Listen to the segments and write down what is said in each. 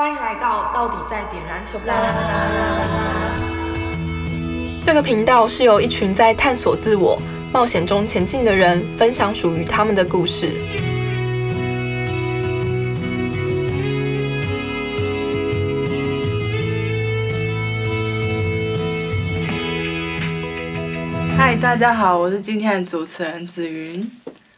欢迎来到到底在点燃什么？这个频道是由一群在探索自我、冒险中前进的人分享属于他们的故事。嗨，大家好，我是今天的主持人子云。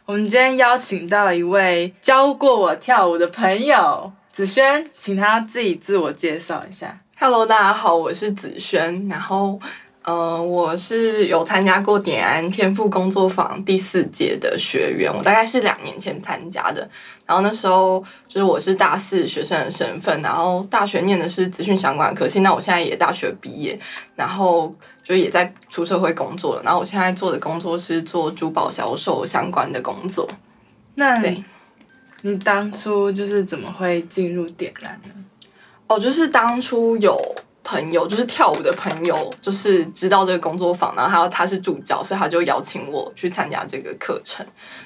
我们今天邀请到一位教过我跳舞的朋友子轩，请他自己自我介绍一下。Hello，大家好，我是子轩。然后，呃，我是有参加过点安天赋工作坊第四届的学员，我大概是两年前参加的。然后那时候就是我是大四学生的身份，然后大学念的是资讯相关的科系。那我现在也大学毕业，然后就也在出社会工作了。然后我现在做的工作是做珠宝销售相关的工作。那对你当初就是怎么会进入点燃呢？哦，就是当初有朋友，就是跳舞的朋友，就是知道这个工作坊，然后还有他是助教，所以他就邀请我去参加这个课程。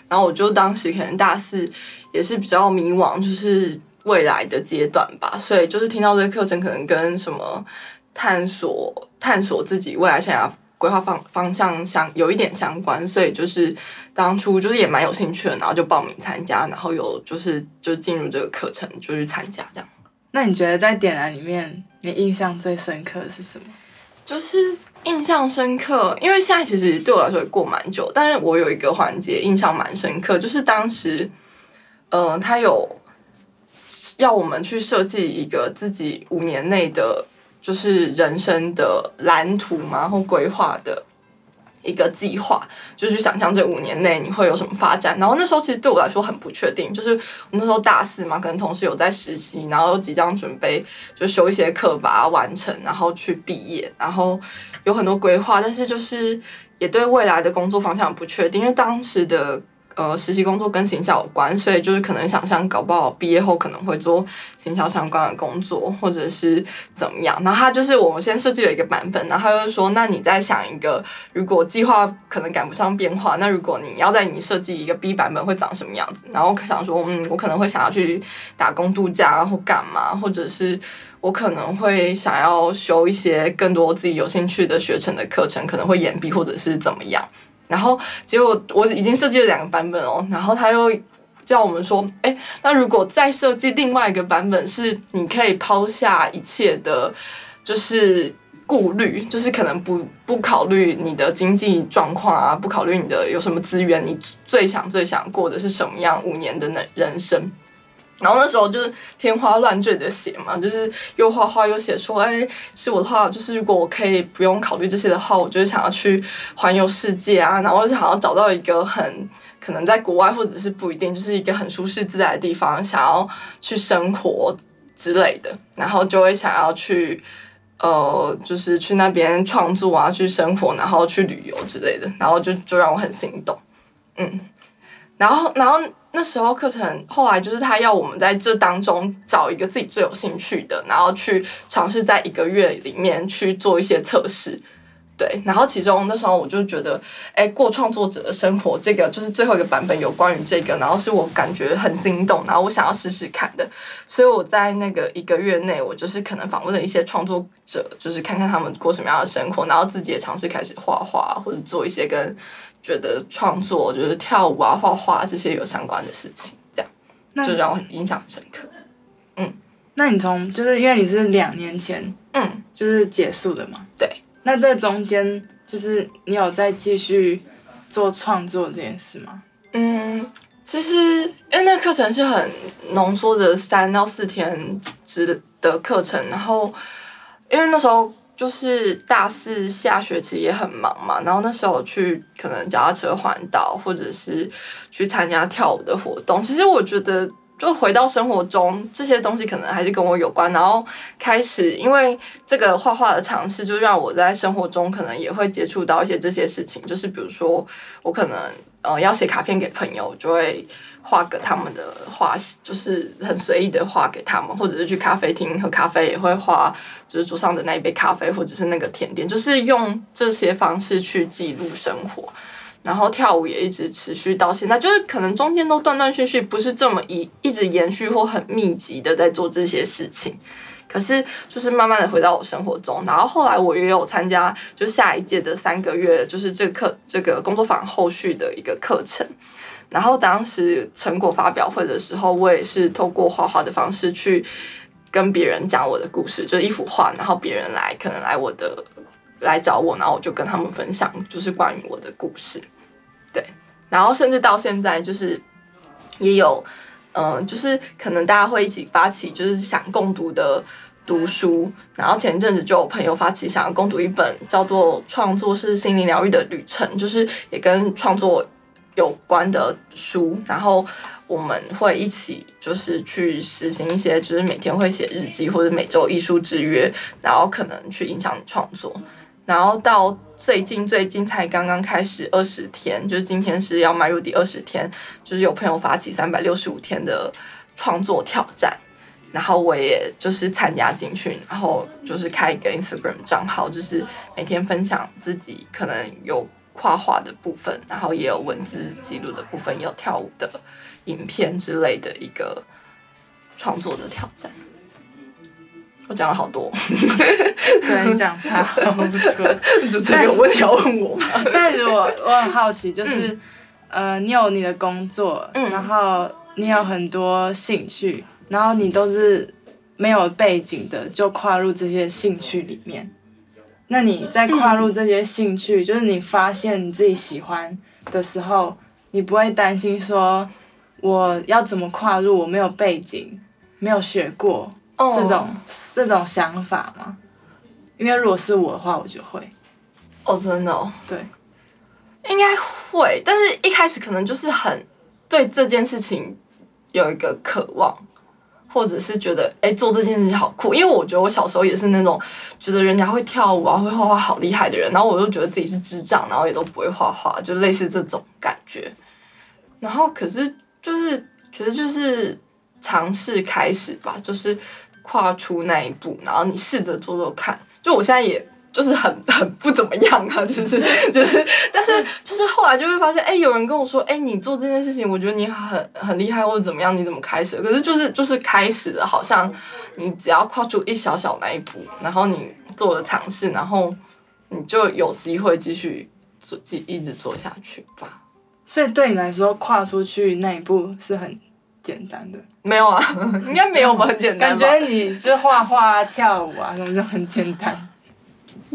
然后我就当时可能大四也是比较迷惘，就是未来的阶段吧，所以就是听到这个课程，可能跟什么探索探索自己未来生涯规划方方向相有一点相关，所以就是当初就是也蛮有兴趣的，然后就报名参加，然后有就是就进入这个课程，就去参加这样。那你觉得在点燃里面，你印象最深刻的是什么？就是印象深刻，因为现在其实对我来说也过蛮久，但是我有一个环节印象蛮深刻，就是当时，呃，他有要我们去设计一个自己五年内的，就是人生的蓝图嘛，然后规划的一个计划，就去想象这五年内你会有什么发展。然后那时候其实对我来说很不确定，就是我那时候大四嘛，可能同时有在实习，然后即将准备就修一些课把它完成，然后去毕业，然后有很多规划，但是就是也对未来的工作方向不确定，因为当时的。呃，实习工作跟行销有关，所以就是可能想象搞不好毕业后可能会做行销相关的工作，或者是怎么样。然后他就是我们先设计了一个版本，然后他就说，那你再想一个，如果计划可能赶不上变化，那如果你要在你设计一个 B 版本会长什么样子？然后想说，嗯，我可能会想要去打工度假或干嘛，或者是我可能会想要修一些更多自己有兴趣的学程的课程，可能会延毕或者是怎么样。然后结果我已经设计了两个版本哦，然后他又叫我们说，哎，那如果再设计另外一个版本，是你可以抛下一切的，就是顾虑，就是可能不不考虑你的经济状况啊，不考虑你的有什么资源，你最想最想过的是什么样五年的人人生。然后那时候就是天花乱坠的写嘛，就是又画画又写说，哎，是我的话，就是如果我可以不用考虑这些的话，我就是想要去环游世界啊，然后就想要找到一个很可能在国外或者是不一定，就是一个很舒适自在的地方，想要去生活之类的，然后就会想要去，呃，就是去那边创作啊，去生活，然后去旅游之类的，然后就就让我很心动，嗯，然后然后。那时候课程后来就是他要我们在这当中找一个自己最有兴趣的，然后去尝试在一个月里面去做一些测试，对。然后其中那时候我就觉得，哎，过创作者的生活这个就是最后一个版本有关于这个，然后是我感觉很心动，然后我想要试试看的。所以我在那个一个月内，我就是可能访问了一些创作者，就是看看他们过什么样的生活，然后自己也尝试开始画画或者做一些跟。觉得创作就是跳舞啊、画画这些有相关的事情，这样就让我印象很深刻。嗯，那你从就是因为你是两年前嗯就是结束的嘛？对。那这中间就是你有在继续做创作这件事吗？嗯，其实因为那课程是很浓缩的三到四天之的课程，然后因为那时候。就是大四下学期也很忙嘛，然后那时候去可能脚踏车环岛，或者是去参加跳舞的活动。其实我觉得，就回到生活中，这些东西可能还是跟我有关。然后开始因为这个画画的尝试，就让我在生活中可能也会接触到一些这些事情。就是比如说，我可能呃要写卡片给朋友，就会。画个他们的画，就是很随意的画给他们，或者是去咖啡厅喝咖啡也会画，就是桌上的那一杯咖啡或者是那个甜点，就是用这些方式去记录生活。然后跳舞也一直持续到现在，就是可能中间都断断续续，不是这么一一直延续或很密集的在做这些事情。可是就是慢慢的回到我生活中，然后后来我也有参加就下一届的三个月，就是这课这个工作坊后续的一个课程。然后当时成果发表会的时候，我也是透过画画的方式去跟别人讲我的故事，就是一幅画，然后别人来可能来我的来找我，然后我就跟他们分享就是关于我的故事。对，然后甚至到现在就是也有。嗯，就是可能大家会一起发起，就是想共读的读书。然后前一阵子就有朋友发起想要共读一本叫做《创作是心灵疗愈的旅程》，就是也跟创作有关的书。然后我们会一起就是去实行一些，就是每天会写日记或者每周艺术之约，然后可能去影响创作。然后到最近最近才刚刚开始二十天，就是今天是要迈入第二十天，就是有朋友发起三百六十五天的创作挑战，然后我也就是参加进去，然后就是开一个 Instagram 账号，就是每天分享自己可能有画画的部分，然后也有文字记录的部分，也有跳舞的影片之类的一个创作的挑战。我讲了好多，对你讲差好多。主持人有问题要问我吗？但是我我很好奇，就是呃，你有你的工作，然后你有很多兴趣，然后你都是没有背景的，就跨入这些兴趣里面。那你在跨入这些兴趣，就是你发现你自己喜欢的时候，你不会担心说我要怎么跨入？我没有背景，没有学过。这种这种想法吗？因为如果是我的话，我就会。哦，真的哦。对，应该会，但是一开始可能就是很对这件事情有一个渴望，或者是觉得哎做这件事情好酷。因为我觉得我小时候也是那种觉得人家会跳舞啊、会画画好厉害的人，然后我就觉得自己是智障，然后也都不会画画，就类似这种感觉。然后可是就是，其实就是尝试开始吧，就是。跨出那一步，然后你试着做做看。就我现在也就是很 很不怎么样啊，就是就是，但是 就是后来就会发现，哎，有人跟我说，哎，你做这件事情，我觉得你很很厉害，或者怎么样，你怎么开始？可是就是就是开始了，好像你只要跨出一小小那一步，然后你做了尝试，然后你就有机会继续做，继一直做下去吧。所以对你来说，跨出去那一步是很。简单的没有啊，应该没有吧？很简单。感觉你就画画、跳舞啊，什么就很简单。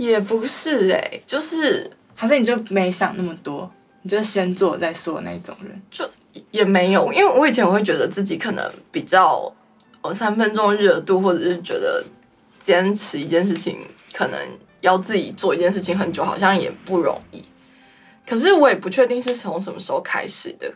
也不是哎，就是还是你就没想那么多，你就先做再说那种人。就也没有，因为我以前我会觉得自己可能比较呃三分钟热度，或者是觉得坚持一件事情，可能要自己做一件事情很久，好像也不容易。可是我也不确定是从什么时候开始的。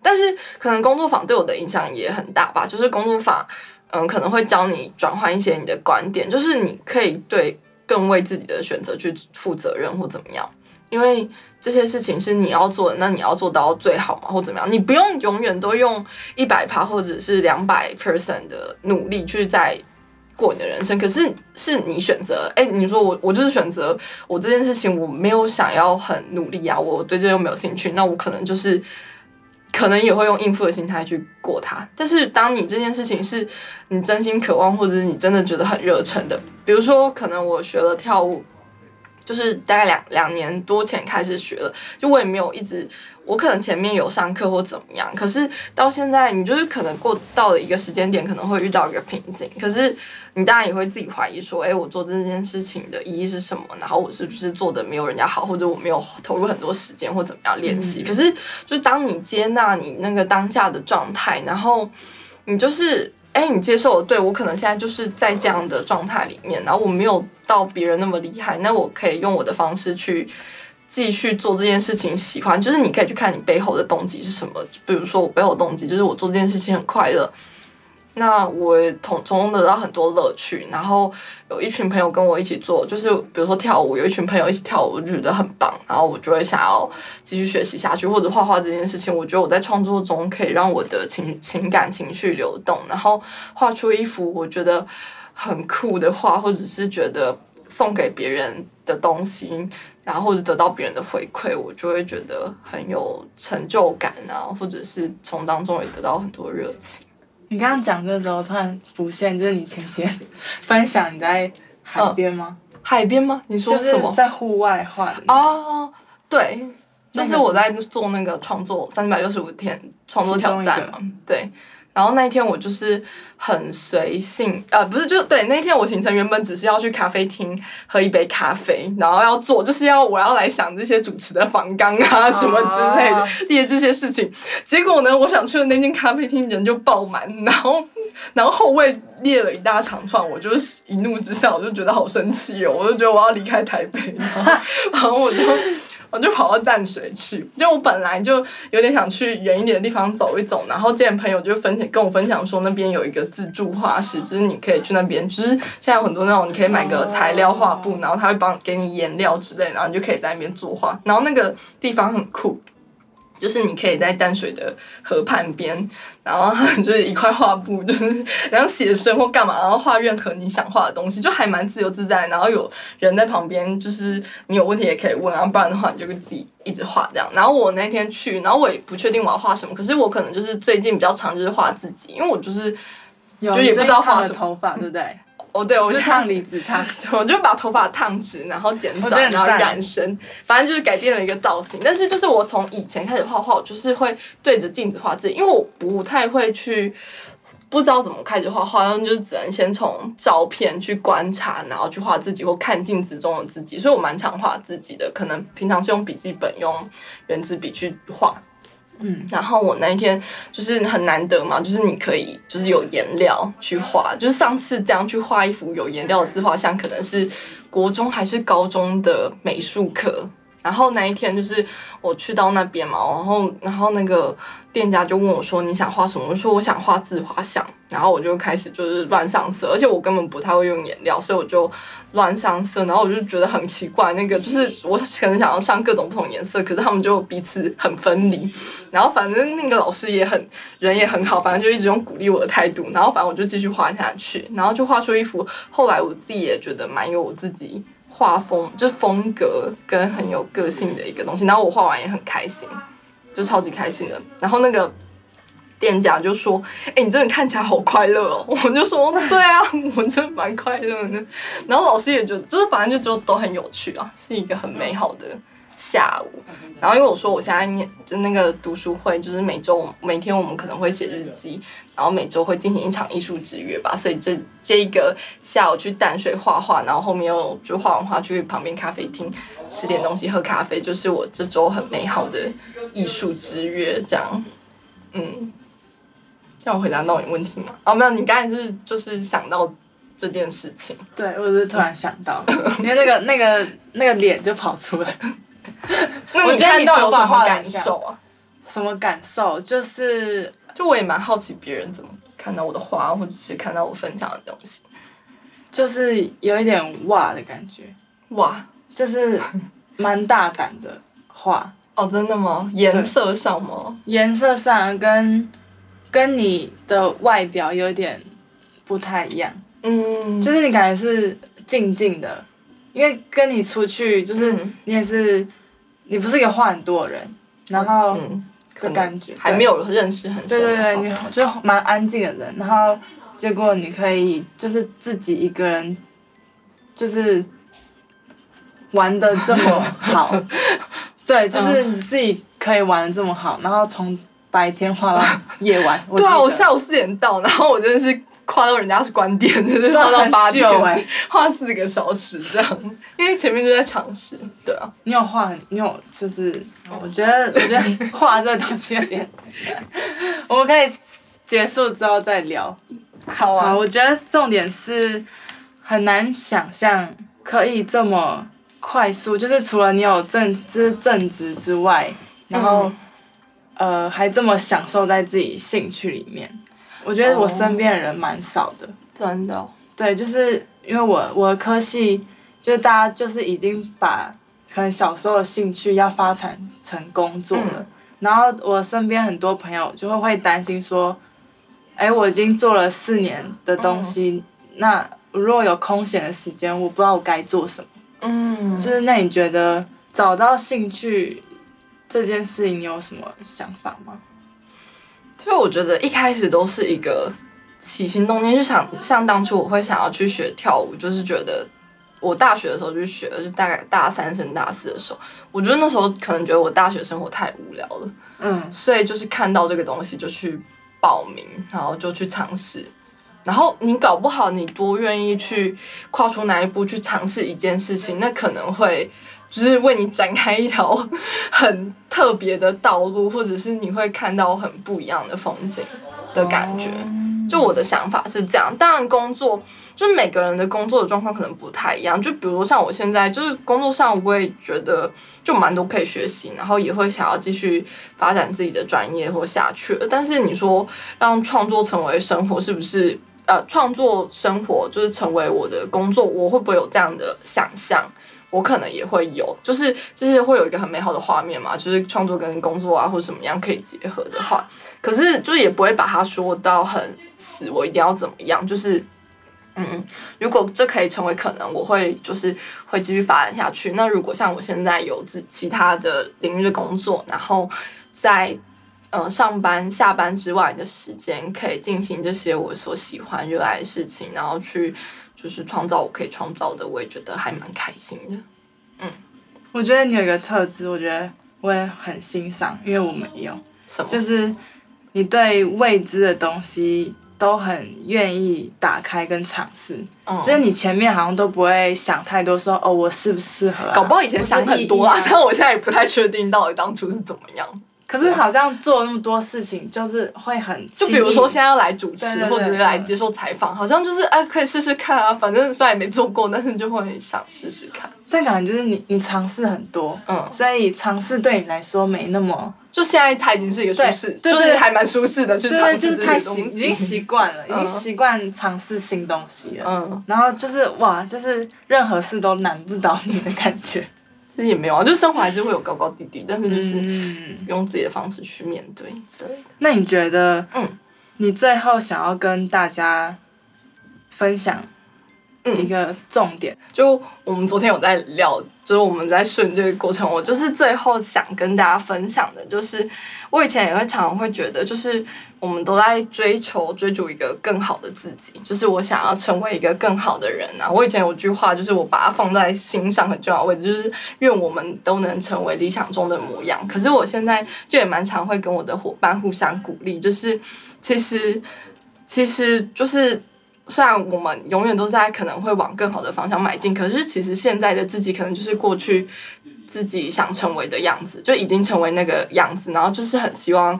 但是可能工作坊对我的影响也很大吧，就是工作坊，嗯，可能会教你转换一些你的观点，就是你可以对更为自己的选择去负责任或怎么样，因为这些事情是你要做的，那你要做到最好嘛，或怎么样，你不用永远都用一百趴或者是两百 percent 的努力去在过你的人生，可是是你选择，哎，你说我我就是选择我这件事情我没有想要很努力啊，我对这又没有兴趣，那我可能就是。可能也会用应付的心态去过它，但是当你这件事情是你真心渴望，或者是你真的觉得很热忱的，比如说，可能我学了跳舞，就是大概两两年多前开始学了，就我也没有一直。我可能前面有上课或怎么样，可是到现在你就是可能过到了一个时间点，可能会遇到一个瓶颈。可是你当然也会自己怀疑说，哎，我做这件事情的意义是什么？然后我是不是做的没有人家好，或者我没有投入很多时间或怎么样练习？可是就是当你接纳你那个当下的状态，然后你就是哎，你接受了，对我可能现在就是在这样的状态里面，然后我没有到别人那么厉害，那我可以用我的方式去。继续做这件事情，喜欢就是你可以去看你背后的动机是什么。比如说我背后动机就是我做这件事情很快乐，那我从从中得到很多乐趣。然后有一群朋友跟我一起做，就是比如说跳舞，有一群朋友一起跳舞，我觉得很棒。然后我就会想要继续学习下去，或者画画这件事情，我觉得我在创作中可以让我的情情感情绪流动，然后画出一幅我觉得很酷的画，或者是觉得。送给别人的东西，然后或者得到别人的回馈，我就会觉得很有成就感啊，或者是从当中也得到很多热情。你刚刚讲的时候，突然浮现，就是你前天分享你在海边吗？海边吗？你说就是什么？在户外画的。哦，对，就是我在做那个创作三百六十五天创作挑战嘛，对。然后那一天我就是很随性，呃，不是，就对那一天我行程原本只是要去咖啡厅喝一杯咖啡，然后要做就是要我要来想这些主持的访纲啊什么之类的哦列这些事情。结果呢，我想去的那间咖啡厅人就爆满，然后然后后位列了一大长串，我就是一怒之下我就觉得好生气哦，我就觉得我要离开台北，然后然后我就。我就跑到淡水去，就我本来就有点想去远一点的地方走一走，然后见朋友就分享跟我分享说那边有一个自助画室，就是你可以去那边，就是现在有很多那种你可以买个材料画布，然后他会帮给你颜料之类，然后你就可以在那边作画，然后那个地方很酷。就是你可以在淡水的河畔边，然后就是一块画布，就是然后写生或干嘛，然后画任何你想画的东西，就还蛮自由自在。然后有人在旁边，就是你有问题也可以问，然后不然的话你就自己一直画这样。然后我那天去，然后我也不确定我要画什么，可是我可能就是最近比较常就是画自己，因为我就是有就也不知道画什么头发，对不对？哦，对我烫离子烫。我就把头发烫直，然后剪短，然后染深，反正就是改变了一个造型。但是就是我从以前开始画画，我就是会对着镜子画自己，因为我不太会去。不知道怎么开始画画，然后就是只能先从照片去观察，然后去画自己或看镜子中的自己，所以我蛮常画自己的。可能平常是用笔记本、用圆珠笔去画，嗯，然后我那一天就是很难得嘛，就是你可以就是有颜料去画，就是上次这样去画一幅有颜料的自画像，可能是国中还是高中的美术课。然后那一天就是我去到那边嘛，然后然后那个店家就问我说你想画什么？我说我想画自画像，然后我就开始就是乱上色，而且我根本不太会用颜料，所以我就乱上色，然后我就觉得很奇怪，那个就是我可能想要上各种不同颜色，可是他们就彼此很分离，然后反正那个老师也很人也很好，反正就一直用鼓励我的态度，然后反正我就继续画下去，然后就画出一幅后来我自己也觉得蛮有我自己画风，就是风格跟很有个性的一个东西，然后我画完也很开心，就超级开心的，然后那个。店家就说：“哎、你这人看起来好快乐哦！”我就说：“对啊，我真的蛮快乐的。”然后老师也觉得，就是反正就觉得都很有趣啊，是一个很美好的下午。然后因为我说我现在念就那个读书会，就是每周每天我们可能会写日记，然后每周会进行一场艺术之约吧，所以这这一个下午去淡水画画，然后后面又就画完画去旁边咖啡厅吃点东西喝咖啡，就是我这周很美好的艺术之约，这样，嗯。这样我回答到你问题吗？哦，没有，你刚才是就是想到这件事情，对，我是突然想到，因为那个那个那个脸就跑出来，那你我觉得看到有什么感受啊？什么感受？就是就我也蛮好奇别人怎么看到我的画，或者是看到我分享的东西。就是有一点哇的感觉，哇，就是蛮大胆的画，哦，真的吗？颜色上吗？颜色上跟跟你的外表有点不太一样，嗯，就是你感觉是静静的，因为跟你出去就是嗯你也是，你不是一个话很多的人，然后的感觉还没有认识很深对对对，你就蛮安静的人，然后结果你可以就是自己一个人，就是玩的这么好，对，就是你自己可以玩的这么好，然后从白天画到夜晚，对啊，我下午四点到，然后我真的是夸到人家是关店，就是画到八点久欸，画四个小时这样，因为前面就在尝试，对啊，你有画很，你有就是，我觉得我觉得画这个东西有点，我们可以结束之后再聊。啊，好啊，我觉得重点是很难想象可以这么快速，就是除了你有正就是正职之外，然后、嗯。呃还这么享受在自己兴趣里面。我觉得我身边的人蛮少的，真的。哦，对，就是因为我我的科系就是大家就是已经把可能小时候的兴趣要发展成工作了，嗯。然后我身边很多朋友就会会担心说，哎，我已经做了四年的东西，那如果有空闲的时间，我不知道我该做什么。嗯，就是那你觉得找到兴趣这件事情，你有什么想法吗？就我觉得一开始都是一个起心动念，就想像当初我会想要去学跳舞，就是觉得我大学的时候就学了，就大概大三升大四的时候，我觉得那时候可能觉得我大学生活太无聊了，嗯，所以就是看到这个东西就去报名，然后就去尝试。然后你搞不好，你多愿意去跨出哪一步去尝试一件事情，那可能会就是为你展开一条很特别的道路，或者是你会看到很不一样的风景的感觉。就我的想法是这样，当然工作就是每个人的工作的状况可能不太一样。就比如像我现在就是工作上，我也觉得就蛮多可以学习，然后也会想要继续发展自己的专业或下去。但是你说让创作成为生活，是不是？呃，创作生活就是成为我的工作，我会不会有这样的想象？我可能也会有，就是就是会有一个很美好的画面嘛，就是创作跟工作啊或者什么样可以结合的话，可是就也不会把它说到很死，我一定要怎么样？就是嗯，如果这可以成为可能，我会就是会继续发展下去。那如果像我现在有自其他的领域的工作，然后在。呃，上班、下班之外的时间，可以进行这些我所喜欢、热爱的事情，然后去就是创造我可以创造的，我也觉得还蛮开心的。嗯，我觉得你有一个特质，我觉得我也很欣赏，因为我没有，什么？就是你对未知的东西都很愿意打开跟尝试，嗯就是你前面好像都不会想太多，说哦我适不适合、啊，搞不好以前想很多啊，但我现在也不太确定到底当初是怎么样。可是好像做那么多事情，就是会很就比如说现在要来主持对对对或者是来接受采访，好像就是哎可以试试看啊，反正虽然也没做过，但是就会想试试看。但感觉就是你你尝试很多，嗯，所以尝试对你来说没那么，就现在他已经是一个舒适，就是还蛮舒适的去尝试就是太这些东西。习已经习惯了，已经嗯习惯尝试新东西了。嗯，然后就是哇，就是任何事都难不倒你的感觉。也没有啊，就生活还是会有高高低低，但是就是嗯，用自己的方式去面对之类的。那你觉得，嗯，你最后想要跟大家分享一，个重点？就我们昨天有在聊，就是我们在顺这个过程，我就是最后想跟大家分享的，就是我以前也会常常会觉得，就是我们都在追求追逐一个更好的自己，就是我想要成为一个更好的人啊。我以前有句话，就是我把它放在心上很重要位置，就是愿我们都能成为理想中的模样。可是我现在就也蛮常会跟我的伙伴互相鼓励，就是其实其实就是。虽然我们永远都在可能会往更好的方向迈进，可是其实现在的自己可能就是过去自己想成为的样子，就已经成为那个样子，然后就是很希望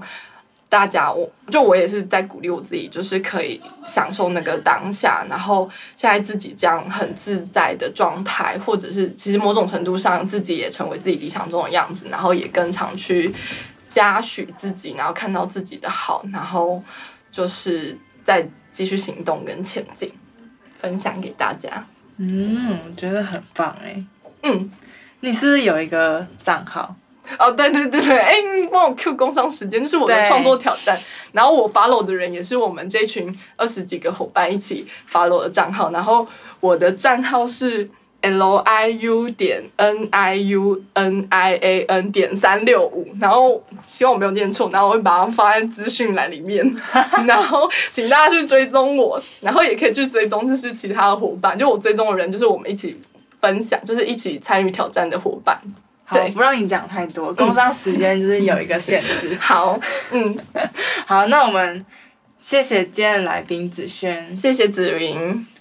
大家，我就我也是在鼓励我自己，就是可以享受那个当下，然后现在自己这样很自在的状态，或者是其实某种程度上自己也成为自己理想中的样子，然后也更常去嘉许自己，然后看到自己的好，然后就是在继续行动跟前进，分享给大家。嗯，我觉得很棒哎。嗯，你是不是有一个账号？哦，对对对对，哎，你帮我 Q 工商时间，就是我的创作挑战。然后我 follow 的人也是我们这群二十几个伙伴一起 follow 的账号。然后我的账号是 L I U 点 N I U N I A N 点三六五。然后希望我没有念错，然后我会把它放在资讯栏里面。然后请大家去追踪我，然后也可以去追踪就是其他的伙伴，就我追踪的人就是我们一起分享，就是一起参与挑战的伙伴。好，对不让你讲太多，工商时间就是有一个限制。好，嗯。好，那我们谢谢今天的来宾子轩，谢谢子云，